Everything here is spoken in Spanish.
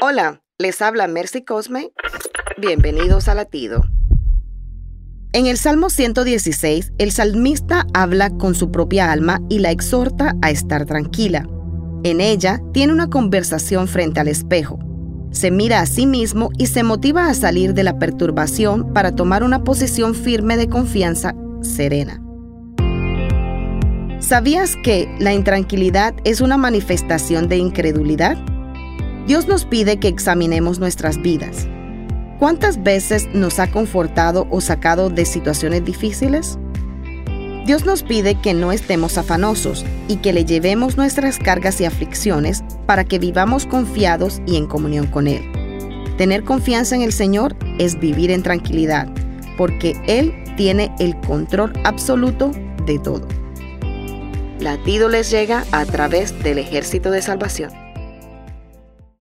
Hola, les habla Mercy Cosme. Bienvenidos a Latido. En el Salmo 116, el salmista habla con su propia alma y la exhorta a estar tranquila. En ella tiene una conversación frente al espejo. Se mira a sí mismo y se motiva a salir de la perturbación para tomar una posición firme de confianza serena. ¿Sabías que la intranquilidad es una manifestación de incredulidad? Dios nos pide que examinemos nuestras vidas. ¿Cuántas veces nos ha confortado o sacado de situaciones difíciles? Dios nos pide que no estemos afanosos y que le llevemos nuestras cargas y aflicciones para que vivamos confiados y en comunión con Él. Tener confianza en el Señor es vivir en tranquilidad, porque Él tiene el control absoluto de todo. Latido les llega a través del ejército de salvación.